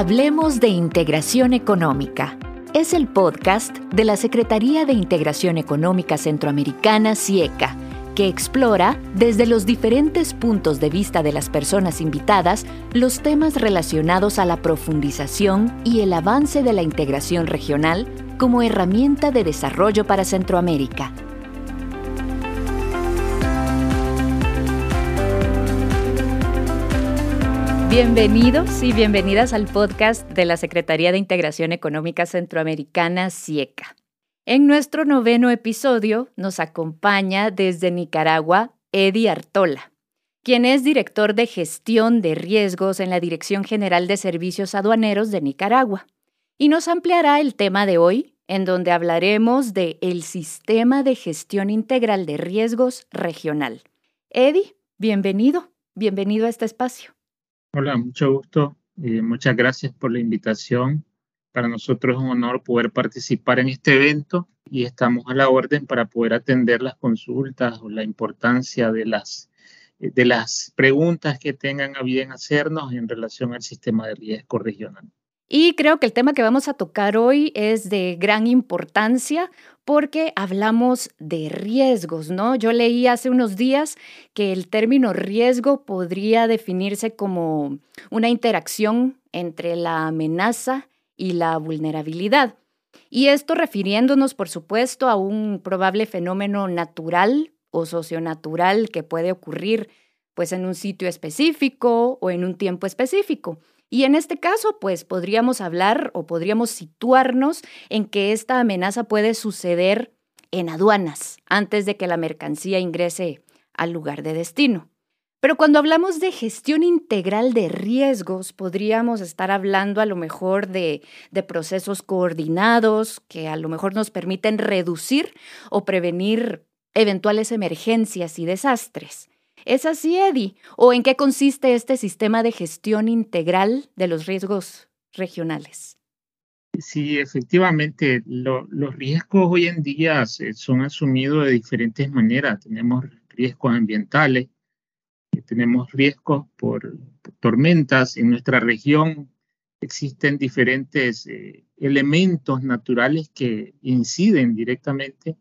Hablemos de Integración Económica. Es el podcast de la Secretaría de Integración Económica Centroamericana, CIECA, que explora, desde los diferentes puntos de vista de las personas invitadas, los temas relacionados a la profundización y el avance de la integración regional como herramienta de desarrollo para Centroamérica. Bienvenidos y bienvenidas al podcast de la Secretaría de Integración Económica Centroamericana, CIECA. En nuestro noveno episodio nos acompaña desde Nicaragua Eddie Artola, quien es director de gestión de riesgos en la Dirección General de Servicios Aduaneros de Nicaragua, y nos ampliará el tema de hoy, en donde hablaremos de el Sistema de Gestión Integral de Riesgos Regional. Eddie, bienvenido, bienvenido a este espacio. Hola, mucho gusto. y muchas gracias por la invitación. Para nosotros es un honor poder participar en este evento y estamos a la orden para poder atender las consultas o la importancia de las, de las preguntas que tengan a bien hacernos en relación al sistema de riesgo regional. Y creo que el tema que vamos a tocar hoy es de gran importancia porque hablamos de riesgos, ¿no? Yo leí hace unos días que el término riesgo podría definirse como una interacción entre la amenaza y la vulnerabilidad. Y esto refiriéndonos, por supuesto, a un probable fenómeno natural o socionatural que puede ocurrir pues en un sitio específico o en un tiempo específico. Y en este caso, pues podríamos hablar o podríamos situarnos en que esta amenaza puede suceder en aduanas antes de que la mercancía ingrese al lugar de destino. Pero cuando hablamos de gestión integral de riesgos, podríamos estar hablando a lo mejor de, de, procesos coordinados que a lo mejor nos permiten reducir o prevenir eventuales emergencias y desastres. ¿Es así, Eddie? ¿O en qué consiste este sistema de gestión integral de los riesgos regionales? Sí, efectivamente, los riesgos hoy en día son asumidos de diferentes maneras. Tenemos riesgos ambientales, tenemos riesgos por, tormentas. En nuestra región existen diferentes eh, elementos naturales que inciden directamente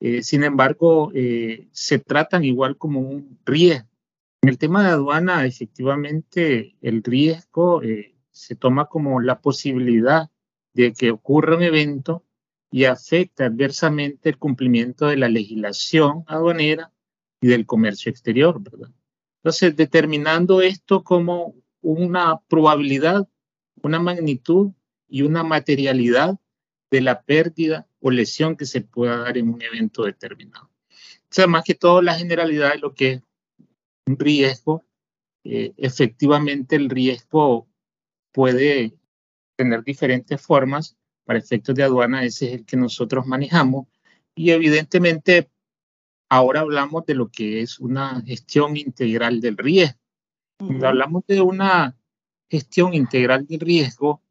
eh, sin embargo, eh, se tratan igual como un riesgo. En el tema de aduana, efectivamente, el riesgo eh, se toma como la posibilidad de que ocurra un evento y afecte adversamente el cumplimiento de la legislación aduanera y del comercio exterior, ¿verdad? Entonces, determinando esto como una probabilidad, una magnitud y una materialidad de la pérdida o lesión que se pueda dar en un evento determinado. O sea, más que todo la generalidad de lo que es un riesgo, eh, efectivamente el riesgo puede tener diferentes formas. Para efectos de aduana, ese es el que nosotros manejamos. Y evidentemente, ahora hablamos de lo que es una gestión integral del riesgo. Cuando hablamos de una gestión integral del riesgo,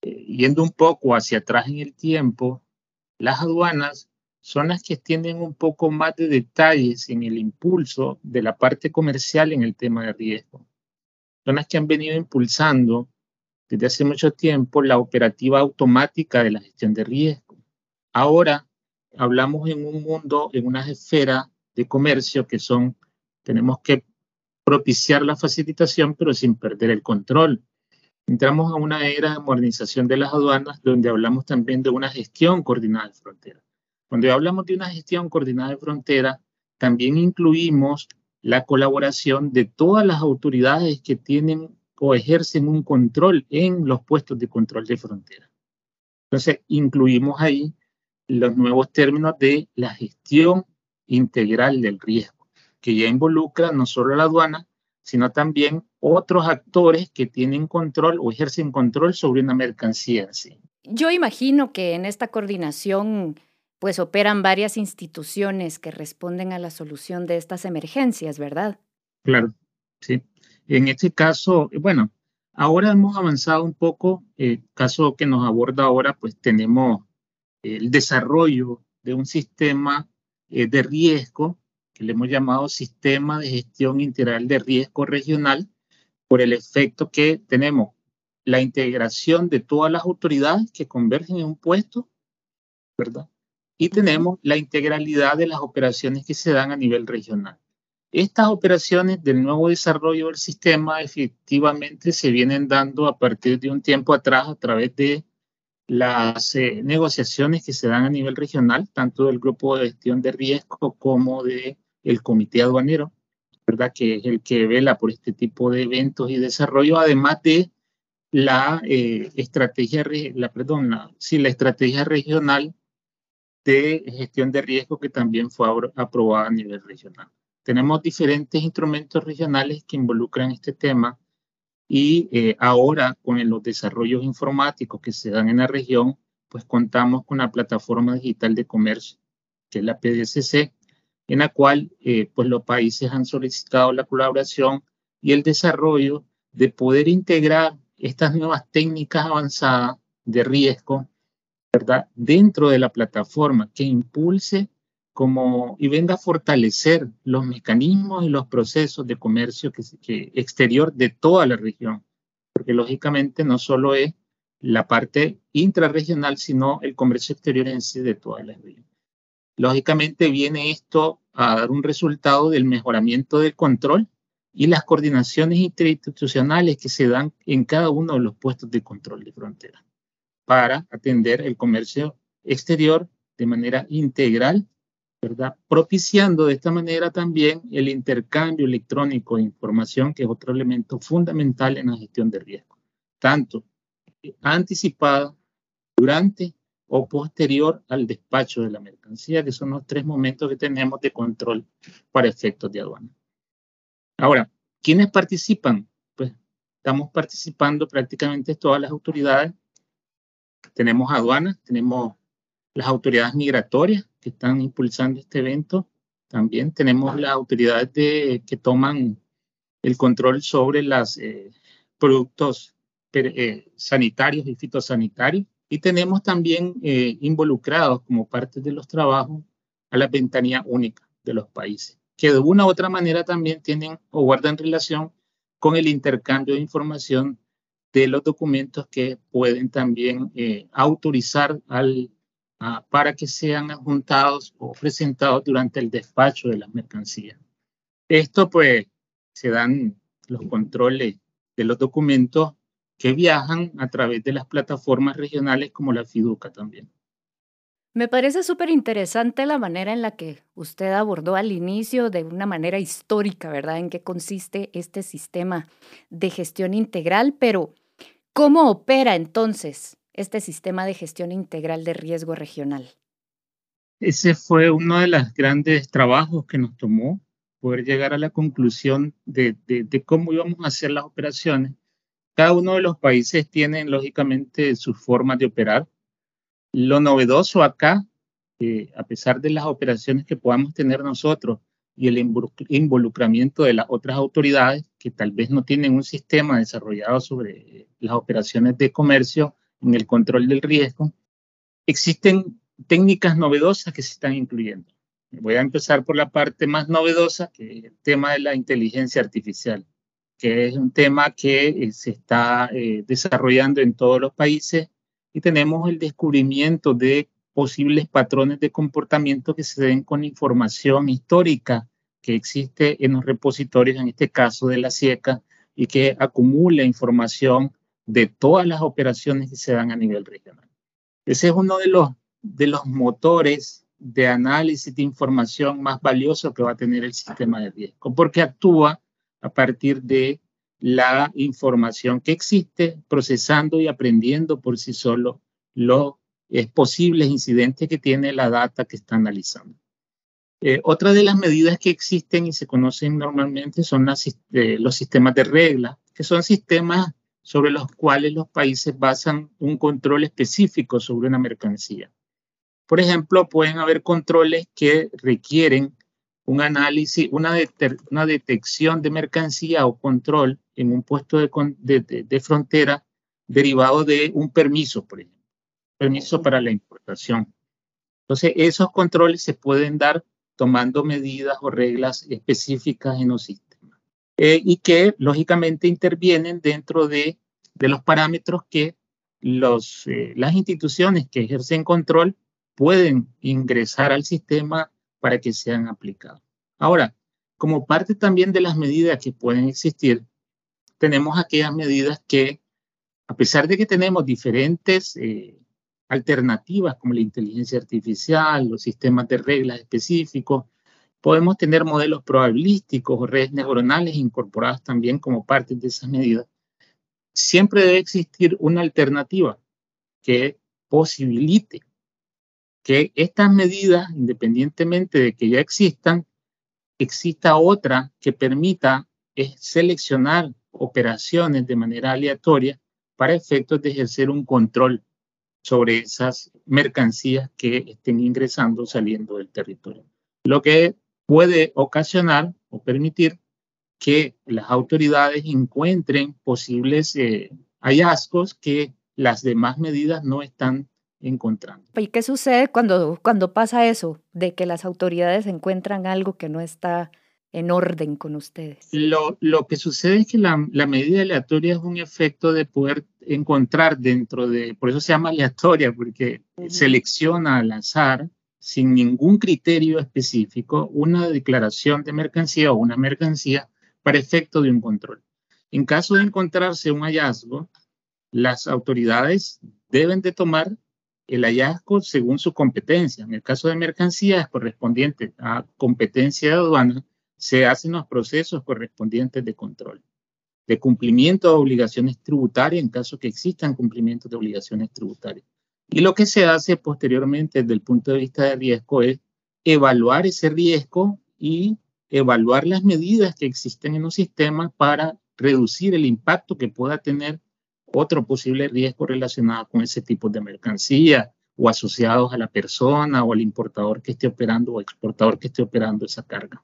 eh, yendo un poco hacia atrás en el tiempo, las aduanas son las que tienen un poco más de detalles en el impulso de la parte comercial en el tema de riesgo. Son las que han venido impulsando desde hace mucho tiempo la operativa automática de la gestión de riesgo. Ahora hablamos en un mundo, en una esfera de comercio que son, tenemos que propiciar la facilitación, pero sin perder el control entramos a una era de modernización de las aduanas donde hablamos también de una gestión coordinada de frontera. Cuando hablamos de una gestión coordinada de frontera, también incluimos la colaboración de todas las autoridades que tienen o ejercen un control en los puestos de control de frontera. Entonces, incluimos ahí los nuevos términos de la gestión integral del riesgo, que ya involucra no solo la aduana, sino también otros actores que tienen control o ejercen control sobre una mercancía. ¿sí? Yo imagino que en esta coordinación pues operan varias instituciones que responden a la solución de estas emergencias, ¿verdad? Claro, sí. En este caso, bueno, ahora hemos avanzado un poco. El caso que nos aborda ahora, pues tenemos el desarrollo de un sistema eh, de riesgo que le hemos llamado Sistema de Gestión Integral de Riesgo Regional, por el efecto que tenemos la integración de todas las autoridades que convergen en un puesto, ¿verdad? Y tenemos la integralidad de las operaciones que se dan a nivel regional. Estas operaciones del nuevo desarrollo del sistema efectivamente se vienen dando a partir de un tiempo atrás a través de las eh, negociaciones que se dan a nivel regional, tanto del grupo de gestión de riesgo como del el comité aduanero, ¿verdad? que es el que vela por este tipo de eventos y desarrollo, además de la eh, estrategia, la, perdón, la, sí, la estrategia regional de gestión de riesgo que también fue aprobada a nivel regional. Tenemos diferentes instrumentos regionales que involucran este tema y eh, ahora con los desarrollos informáticos que se dan en la región, pues contamos con la plataforma digital de comercio, que es la PDCC, en la cual eh, pues los países han solicitado la colaboración y el desarrollo de poder integrar estas nuevas técnicas avanzadas de riesgo. Dentro de la plataforma que impulse como y venga a fortalecer los mecanismos y los procesos de comercio que, exterior de toda la región, porque lógicamente no solo es la parte intrarregional, sino el comercio exterior en sí de toda la región. Lógicamente viene esto a dar un resultado del mejoramiento del control y las coordinaciones interinstitucionales que se dan en cada uno de los puestos de control de frontera para atender el comercio exterior de manera integral ¿verdad? Propiciando de esta manera también el intercambio electrónico de información, que es otro elemento fundamental en la gestión de riesgo, tanto anticipada, durante o posterior al despacho de la mercancía, que son los tres momentos que tenemos de control para efectos de aduana. Ahora, ¿quiénes participan? Pues estamos participando prácticamente todas las autoridades. Tenemos aduanas, tenemos las autoridades migratorias que están impulsando este evento. También tenemos las autoridades de, que toman el control sobre los eh, productos eh, sanitarios y fitosanitarios. Y tenemos también eh, involucrados como parte de los trabajos a la ventanilla única de los países, que de una u otra manera también tienen o guardan relación con el intercambio de información de los documentos que pueden también autorizar al Ah, para que sean adjuntados o presentados durante el despacho de las mercancías. Esto pues se dan los controles de los documentos que viajan a través de las plataformas regionales como la FIDUCA también. Me parece súper interesante la manera en la que usted abordó al inicio de una manera histórica, ¿verdad? En qué consiste este sistema de gestión integral, pero ¿cómo opera entonces este sistema de gestión integral de riesgo regional? Ese fue uno de los grandes trabajos que nos tomó, poder llegar a la conclusión de, cómo íbamos a hacer las operaciones. Cada uno de los países tiene, lógicamente, sus formas de operar. Lo novedoso acá, a pesar de las operaciones que podamos tener nosotros y el involucramiento de las otras autoridades que tal vez no tienen un sistema desarrollado sobre las operaciones de comercio, en el control del riesgo, existen técnicas novedosas que se están incluyendo. Voy a empezar por la parte más novedosa, que es el tema de la inteligencia artificial, que es un tema que eh, se está eh, desarrollando en todos los países y tenemos el descubrimiento de posibles patrones de comportamiento que se den con información histórica que existe en los repositorios, en este caso de la SIECA, y que acumula información de todas las operaciones que se dan a nivel regional. Ese es uno de los, de los motores de análisis de información más valioso que va a tener el sistema de riesgo, porque actúa a partir de la información que existe, procesando y aprendiendo por sí solo los posibles incidentes que tiene la data que está analizando. Eh, otra de las medidas que existen y se conocen normalmente son eh, los sistemas de reglas, que son sistemas sobre los cuales los países basan un control específico sobre una mercancía. Por ejemplo, pueden haber controles que requieren un análisis, una, una detección de mercancía o control en un puesto de, frontera derivado de un permiso, por ejemplo, permiso para la importación. Entonces, esos controles se pueden dar tomando medidas o reglas específicas en los sistemas. Eh, y que lógicamente intervienen dentro de de los parámetros que los, eh, las instituciones que ejercen control pueden ingresar al sistema para que sean aplicados. Ahora, como parte también de las medidas que pueden existir, tenemos aquellas medidas que, a pesar de que tenemos diferentes eh, alternativas como la inteligencia artificial, los sistemas de reglas específicos, podemos tener modelos probabilísticos o redes neuronales incorporadas también como parte de esas medidas. Siempre debe existir una alternativa que posibilite que estas medidas, independientemente de que ya existan, exista otra que permita seleccionar operaciones de manera aleatoria para efectos de ejercer un control sobre esas mercancías que estén ingresando o saliendo del territorio. Lo que puede ocasionar o permitir que las autoridades encuentren posibles eh, hallazgos que las demás medidas no están encontrando. ¿Y qué sucede cuando, cuando pasa eso, de que las autoridades encuentran algo que no está en orden con ustedes? Lo, lo que sucede es que la, la, medida aleatoria es un efecto de poder encontrar dentro de, por eso se llama aleatoria, porque selecciona al azar, sin ningún criterio específico, una declaración de mercancía o una mercancía para efecto de un control. En caso de encontrarse un hallazgo, las autoridades deben de tomar el hallazgo según su competencia. En el caso de mercancías correspondientes a competencia de aduana, se hacen los procesos correspondientes de control, de cumplimiento de obligaciones tributarias en caso que existan cumplimientos de obligaciones tributarias. Y lo que se hace posteriormente desde el punto de vista de riesgo es evaluar ese riesgo y evaluar las medidas que existen en los sistemas para reducir el impacto que pueda tener otro posible riesgo relacionado con ese tipo de mercancía o asociados a la persona o al importador que esté operando o exportador que esté operando esa carga.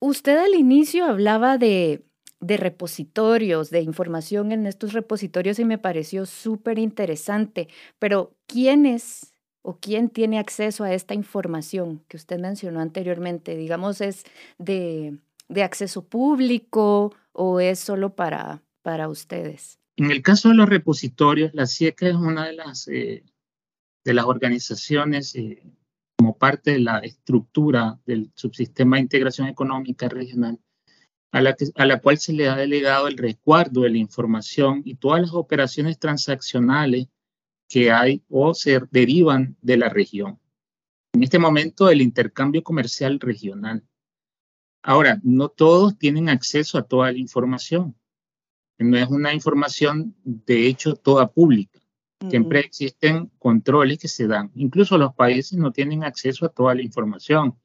Usted al inicio hablaba de, de repositorios, de información en estos repositorios y me pareció súper interesante, pero ¿quién es o quién tiene acceso a esta información que usted mencionó anteriormente? Digamos, ¿es de, de acceso público o es solo para, para ustedes? En el caso de los repositorios, la CIECA es una de las, eh, de las organizaciones eh, como parte de la estructura del subsistema de integración económica regional, a la, a la cual se le ha delegado el resguardo de la información y todas las operaciones transaccionales que hay o se derivan de la región. En este momento, el intercambio comercial regional. Ahora, no todos tienen acceso a toda la información no es una información de hecho toda pública. Siempre existen controles que se dan. Incluso los países no tienen acceso a toda la información.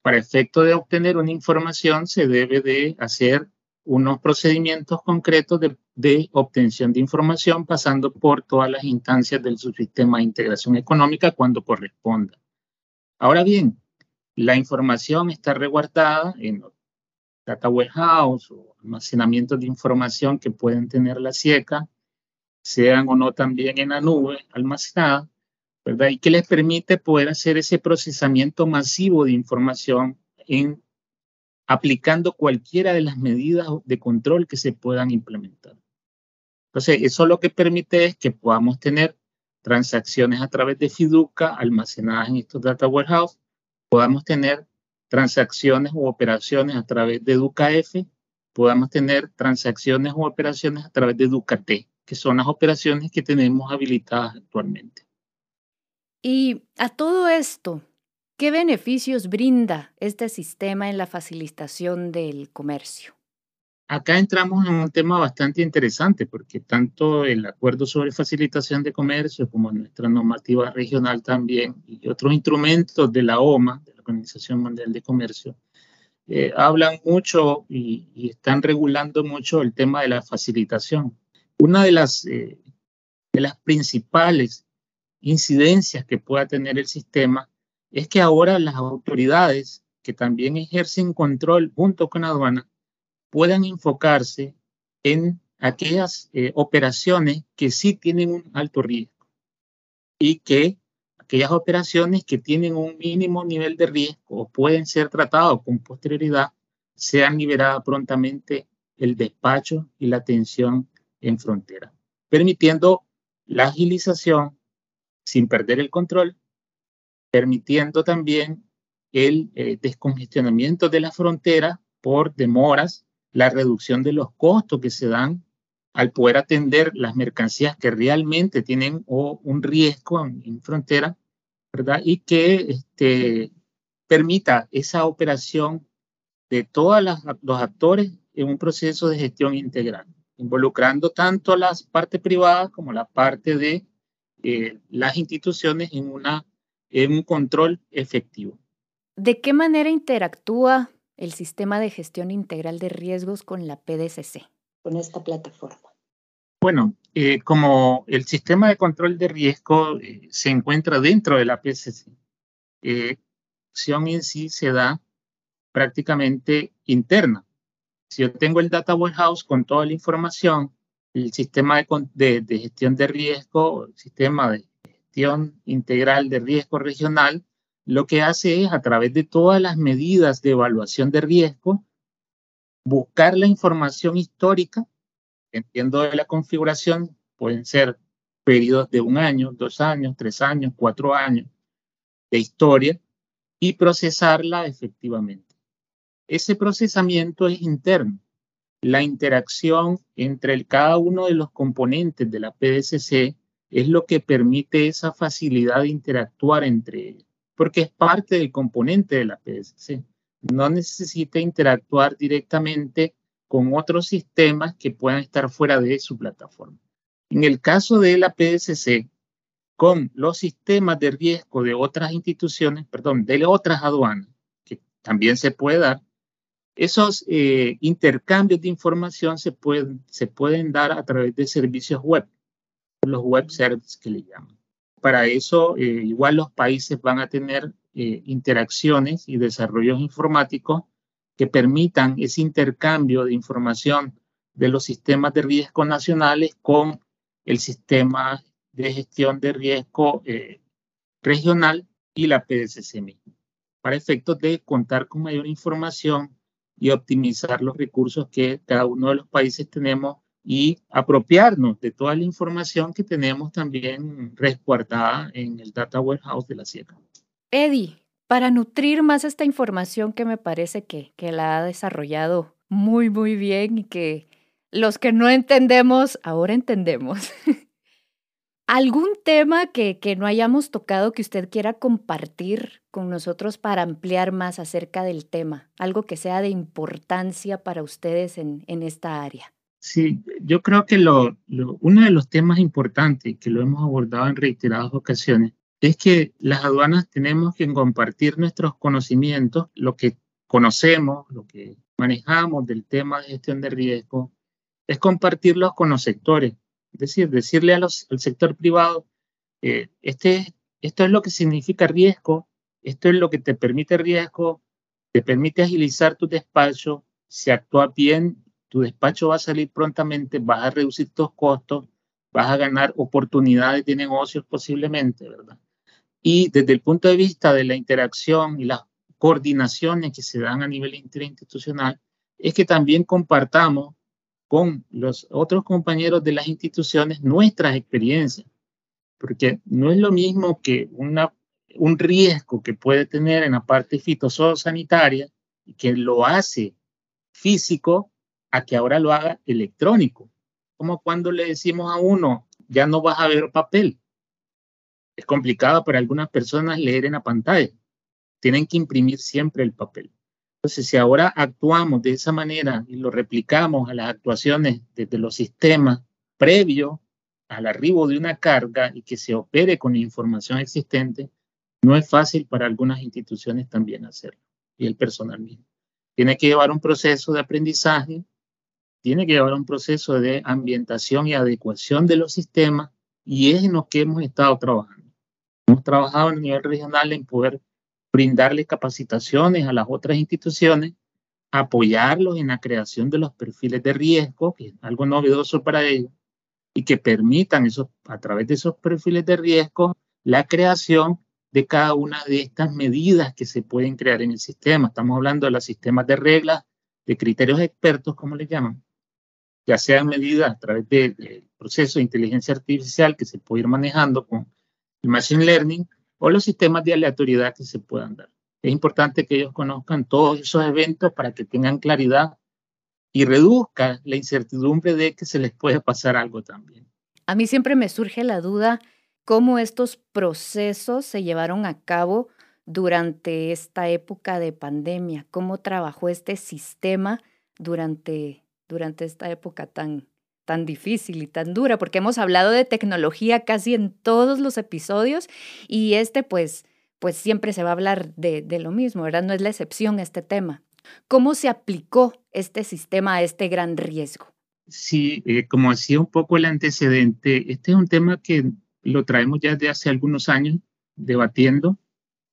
Para efecto de obtener una información se debe de hacer unos procedimientos concretos de, de, obtención de información pasando por todas las instancias del subsistema de integración económica cuando corresponda. Ahora bien, la información está resguardada en data warehouse o almacenamiento de información que pueden tener la SIECA, sean o no también en la nube almacenada, ¿verdad? Y que les permite poder hacer ese procesamiento masivo de información en aplicando cualquiera de las medidas de control que se puedan implementar. Entonces, eso lo que permite es que podamos tener transacciones a través de Fiduca almacenadas en estos data warehouse, podamos tener transacciones u operaciones a través de DucaF, podamos tener transacciones u operaciones a través de DucaT, que son las operaciones que tenemos habilitadas actualmente. Y a todo esto, ¿qué beneficios brinda este sistema en la facilitación del comercio? Acá entramos en un tema bastante interesante porque tanto el acuerdo sobre facilitación de comercio como nuestra normativa regional también y otros instrumentos de la OMA, Organización Mundial de Comercio, eh, hablan mucho y, están regulando mucho el tema de la facilitación. Una de las, eh, de las principales incidencias que pueda tener el sistema es que ahora las autoridades que también ejercen control junto con aduana puedan enfocarse en aquellas eh, operaciones que sí tienen un alto riesgo y que aquellas operaciones que tienen un mínimo nivel de riesgo o pueden ser tratados con posterioridad, sean liberadas prontamente el despacho y la atención en frontera, permitiendo la agilización sin perder el control, permitiendo también el eh, descongestionamiento de la frontera por demoras, la reducción de los costos que se dan al poder atender las mercancías que realmente tienen un riesgo en, frontera, ¿verdad? Y que este, permita esa operación de todos los actores en un proceso de gestión integral, involucrando tanto las partes privadas como la parte de eh, las instituciones en, una, en un control efectivo. ¿De qué manera interactúa el sistema de gestión integral de riesgos con la PDCC? Con esta plataforma. Bueno, eh, como el sistema de control de riesgo eh, se encuentra dentro de la PDCC, eh, la acción en sí se da prácticamente interna. Si yo tengo el data warehouse con toda la información, el sistema de, de gestión de riesgo, el sistema de gestión integral de riesgo regional, lo que hace es, a través de todas las medidas de evaluación de riesgo, buscar la información histórica, entiendo de la configuración, pueden ser periodos de un año, dos años, tres años, cuatro años de historia, y procesarla efectivamente. Ese procesamiento es interno. La interacción entre cada uno de los componentes de la PDCC es lo que permite esa facilidad de interactuar entre ellos porque es parte del componente de la PSC. No necesita interactuar directamente con otros sistemas que puedan estar fuera de su plataforma. En el caso de la PSC, con los sistemas de riesgo de otras instituciones, perdón, de otras aduanas, que también se puede dar, esos eh, intercambios de información se pueden, se pueden dar a través de servicios web, los web services que le llaman para eso, eh, igual los países van a tener eh, interacciones y desarrollos informáticos que permitan ese intercambio de información de los sistemas de riesgo nacionales con el sistema de gestión de riesgo eh, regional y la PDCC para efectos de contar con mayor información y optimizar los recursos que cada uno de los países tenemos y apropiarnos de toda la información que tenemos también resguardada en el Data Warehouse de la CIECA. Eddie, para nutrir más esta información que me parece que, que la ha desarrollado muy, muy bien y que los que no entendemos, ahora entendemos. ¿Algún tema que, que, no hayamos tocado que usted quiera compartir con nosotros para ampliar más acerca del tema? Algo que sea de importancia para ustedes en, en esta área. Sí, yo creo que uno de los temas importantes que lo hemos abordado en reiteradas ocasiones es que las aduanas tenemos que compartir nuestros conocimientos, lo que conocemos, lo que manejamos del tema de gestión de riesgo, es compartirlos con los sectores. Es decir, decirle al sector privado, eh, este, esto es lo que significa riesgo, esto es lo que te permite riesgo, te permite agilizar tu despacho, si actúa bien, tu despacho va a salir prontamente, vas a reducir tus costos, vas a ganar oportunidades de negocios posiblemente, ¿verdad? Y desde el punto de vista de la interacción y las coordinaciones que se dan a nivel interinstitucional, es que también compartamos con los otros compañeros de las instituciones nuestras experiencias, porque no es lo mismo que un riesgo que puede tener en la parte fitosanitaria y que lo hace físico a que ahora lo haga electrónico. Como cuando le decimos a uno, ya no vas a ver papel. Es complicado para algunas personas leer en la pantalla. Tienen que imprimir siempre el papel. Entonces, si ahora actuamos de esa manera y lo replicamos a las actuaciones desde los sistemas previos al arribo de una carga y que se opere con información existente, no es fácil para algunas instituciones también hacerlo y el personal mismo. Tiene que llevar un proceso de aprendizaje tiene que llevar un proceso de ambientación y adecuación de los sistemas y es en lo que hemos estado trabajando. Hemos trabajado a nivel regional en poder brindarle capacitaciones a las otras instituciones, apoyarlos en la creación de los perfiles de riesgo, que es algo novedoso para ellos, y que permitan eso, a través de esos perfiles de riesgo la creación de cada una de estas medidas que se pueden crear en el sistema. Estamos hablando de los sistemas de reglas, de criterios expertos, como le llaman, ya sean medidas a través del proceso de inteligencia artificial que se puede ir manejando con el machine learning o los sistemas de aleatoriedad que se puedan dar. Es importante que ellos conozcan todos esos eventos para que tengan claridad y reduzca la incertidumbre de que se les puede pasar algo también. A mí siempre me surge la duda cómo estos procesos se llevaron a cabo durante esta época de pandemia, cómo trabajó este sistema durante, durante esta época tan, tan difícil y tan dura, porque hemos hablado de tecnología casi en todos los episodios y este pues, pues siempre se va a hablar de, de lo mismo, ¿verdad? No es la excepción este tema. ¿Cómo se aplicó este sistema a este gran riesgo? Sí, eh, como hacía un poco el antecedente, este es un tema que lo traemos ya desde hace algunos años debatiendo,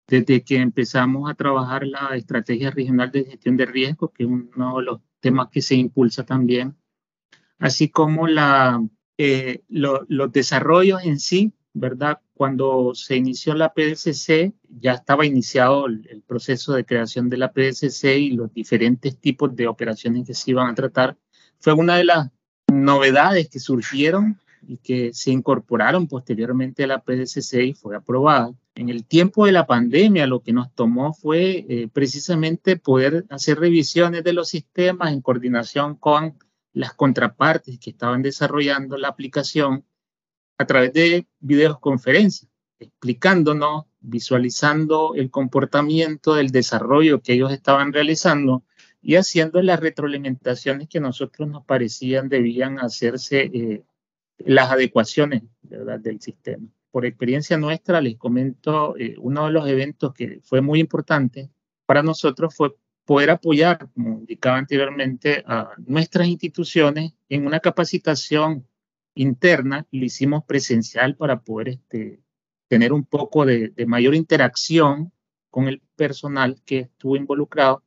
desde que empezamos a trabajar la estrategia regional de gestión de riesgo, que es uno de los temas que se impulsa también, así como la, eh, los desarrollos en sí, ¿verdad? Cuando se inició la PDCC, ya estaba iniciado el, el proceso de creación de la PDCC y los diferentes tipos de operaciones que se iban a tratar. Fue una de las novedades que surgieron y que se incorporaron posteriormente a la PDCC y fue aprobada. En el tiempo de la pandemia lo que nos tomó fue eh, precisamente poder hacer revisiones de los sistemas en coordinación con las contrapartes que estaban desarrollando la aplicación a través de videoconferencias, explicándonos, visualizando el comportamiento del desarrollo que ellos estaban realizando y haciendo las retroalimentaciones que a nosotros nos parecían debían hacerse eh, las adecuaciones del sistema. Por experiencia nuestra, les comento, eh, uno de los eventos que fue muy importante para nosotros fue poder apoyar, como indicaba anteriormente, a nuestras instituciones en una capacitación interna, lo hicimos presencial para poder este, tener un poco de, de mayor interacción con el personal que estuvo involucrado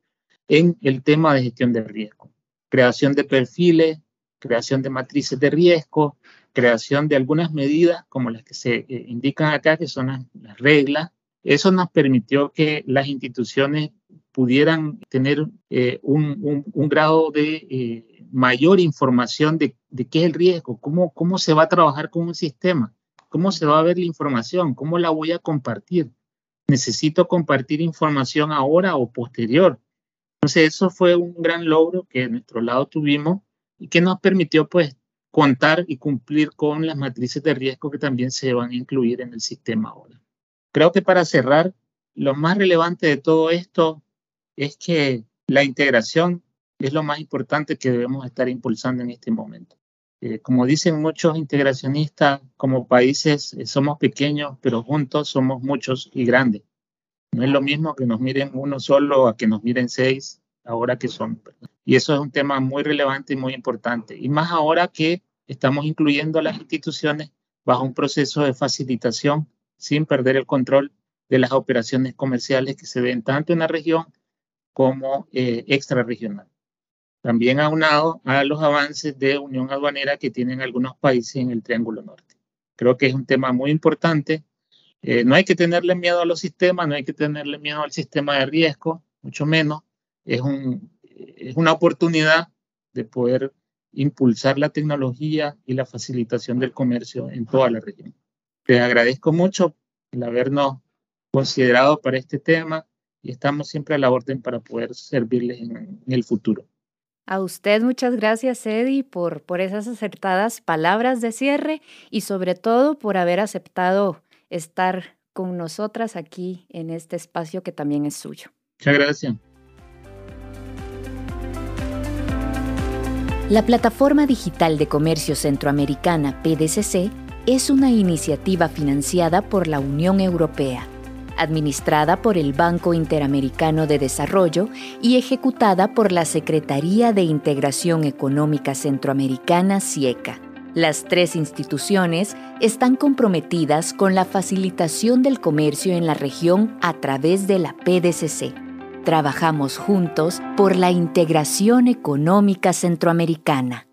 en el tema de gestión de riesgo, creación de perfiles, creación de matrices de riesgo, creación de algunas medidas como las que se eh, indican acá, que son las, reglas. Eso nos permitió que las instituciones pudieran tener eh, un, un, grado de eh, mayor información de, de, qué es el riesgo, cómo, cómo se va a trabajar con un sistema, cómo se va a ver la información, cómo la voy a compartir. Necesito compartir información ahora o posterior. Entonces, eso fue un gran logro que de nuestro lado tuvimos y que nos permitió pues contar y cumplir con las matrices de riesgo que también se van a incluir en el sistema ahora. Creo que para cerrar, lo más relevante de todo esto es que la integración es lo más importante que debemos estar impulsando en este momento. Eh, como dicen muchos integracionistas, como países eh, somos pequeños, pero juntos somos muchos y grandes. No es lo mismo que nos miren uno solo a que nos miren seis, ahora que son. Y eso es un tema muy relevante y muy importante. Y más ahora que estamos incluyendo a las instituciones bajo un proceso de facilitación sin perder el control de las operaciones comerciales que se ven tanto en la región como eh, extrarregional. También aunado a los avances de unión aduanera que tienen algunos países en el Triángulo Norte. Creo que es un tema muy importante. Eh, no hay que tenerle miedo a los sistemas, no hay que tenerle miedo al sistema de riesgo, mucho menos. Es, un, es una oportunidad de poder impulsar la tecnología y la facilitación del comercio en toda la región. Te agradezco mucho el habernos considerado para este tema y estamos siempre a la orden para poder servirles en, el futuro. A usted muchas gracias, Eddie, por, por esas acertadas palabras de cierre y sobre todo por haber aceptado estar con nosotras aquí en este espacio que también es suyo. Muchas gracias. La Plataforma Digital de Comercio Centroamericana, PDCC, es una iniciativa financiada por la Unión Europea, administrada por el Banco Interamericano de Desarrollo y ejecutada por la Secretaría de Integración Económica Centroamericana, CIECA. Las tres instituciones están comprometidas con la facilitación del comercio en la región a través de la PDCC Trabajamos juntos por la integración económica centroamericana.